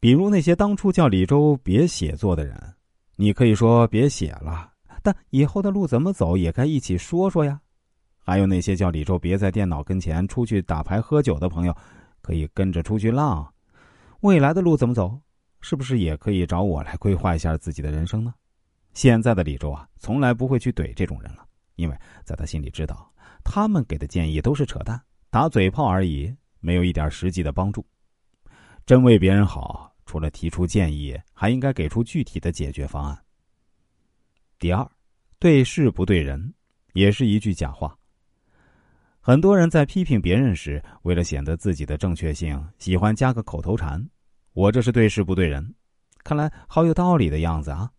比如那些当初叫李周别写作的人，你可以说别写了，但以后的路怎么走也该一起说说呀。还有那些叫李周别在电脑跟前出去打牌喝酒的朋友，可以跟着出去浪。未来的路怎么走，是不是也可以找我来规划一下自己的人生呢？现在的李周啊，从来不会去怼这种人了，因为在他心里知道，他们给的建议都是扯淡、打嘴炮而已，没有一点实际的帮助。真为别人好，除了提出建议，还应该给出具体的解决方案。第二，对事不对人，也是一句假话。很多人在批评别人时，为了显得自己的正确性，喜欢加个口头禅：“我这是对事不对人。”看来好有道理的样子啊！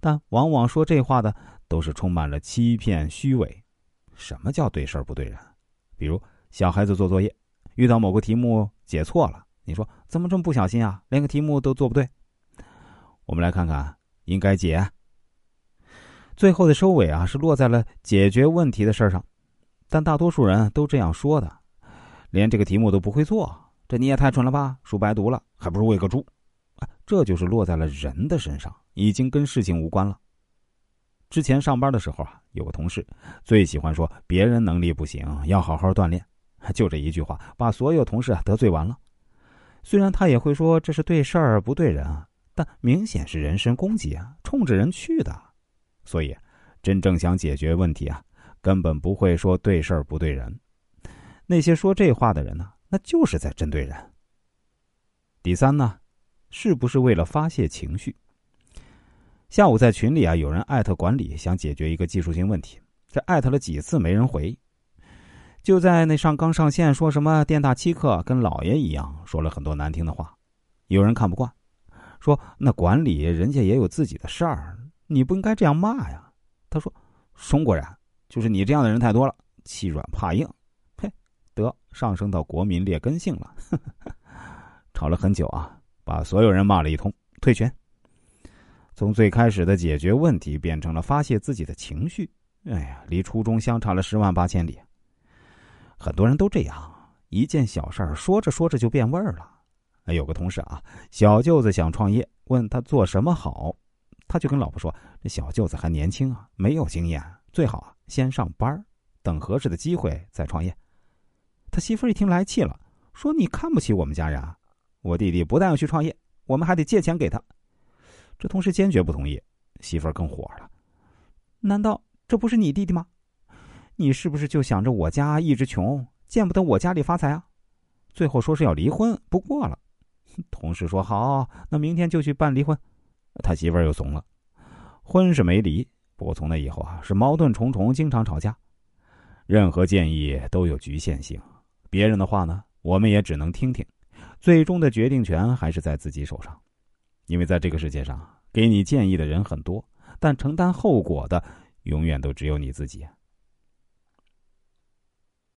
但往往说这话的都是充满了欺骗、虚伪。什么叫对事不对人？比如小孩子做作业，遇到某个题目解错了。你说怎么这么不小心啊？连个题目都做不对。我们来看看，应该解。最后的收尾啊，是落在了解决问题的事上，但大多数人都这样说的，连这个题目都不会做，这你也太蠢了吧？书白读了，还不如喂个猪。这就是落在了人的身上，已经跟事情无关了。之前上班的时候啊，有个同事最喜欢说别人能力不行，要好好锻炼，就这一句话，把所有同事啊得罪完了。虽然他也会说这是对事儿不对人啊，但明显是人身攻击啊，冲着人去的。所以，真正想解决问题啊，根本不会说对事儿不对人。那些说这话的人呢，那就是在针对人。第三呢，是不是为了发泄情绪？下午在群里啊，有人艾特管理，想解决一个技术性问题，这艾特了几次没人回。就在那上刚上线，说什么店大欺客，跟老爷一样，说了很多难听的话。有人看不惯，说那管理人家也有自己的事儿，你不应该这样骂呀。他说：“中国人就是你这样的人太多了，欺软怕硬，嘿，得上升到国民劣根性了。”吵了很久啊，把所有人骂了一通，退群。从最开始的解决问题变成了发泄自己的情绪，哎呀，离初衷相差了十万八千里。很多人都这样，一件小事儿说着说着就变味儿了。有个同事啊，小舅子想创业，问他做什么好，他就跟老婆说：“这小舅子还年轻啊，没有经验，最好啊先上班，等合适的机会再创业。”他媳妇一听来气了，说：“你看不起我们家人啊？我弟弟不但要去创业，我们还得借钱给他。”这同事坚决不同意，媳妇更火了：“难道这不是你弟弟吗？”你是不是就想着我家一直穷，见不得我家里发财啊？最后说是要离婚，不过了。同事说好，那明天就去办离婚。他媳妇儿又怂了，婚是没离，不过从那以后啊，是矛盾重重，经常吵架。任何建议都有局限性，别人的话呢，我们也只能听听，最终的决定权还是在自己手上。因为在这个世界上，给你建议的人很多，但承担后果的永远都只有你自己。